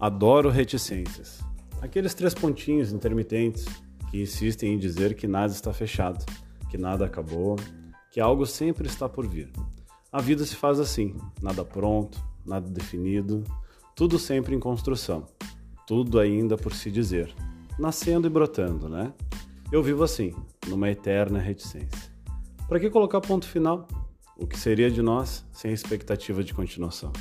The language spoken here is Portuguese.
Adoro reticências. Aqueles três pontinhos intermitentes que insistem em dizer que nada está fechado, que nada acabou, que algo sempre está por vir. A vida se faz assim, nada pronto, nada definido, tudo sempre em construção, tudo ainda por se dizer, nascendo e brotando, né? Eu vivo assim, numa eterna reticência. Para que colocar ponto final? O que seria de nós sem expectativa de continuação?